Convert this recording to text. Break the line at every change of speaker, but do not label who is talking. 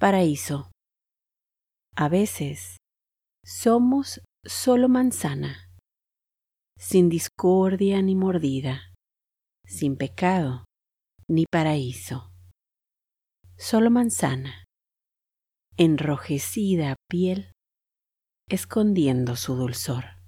Paraíso. A veces somos solo manzana, sin discordia ni mordida, sin pecado ni paraíso. Solo manzana, enrojecida piel, escondiendo su dulzor.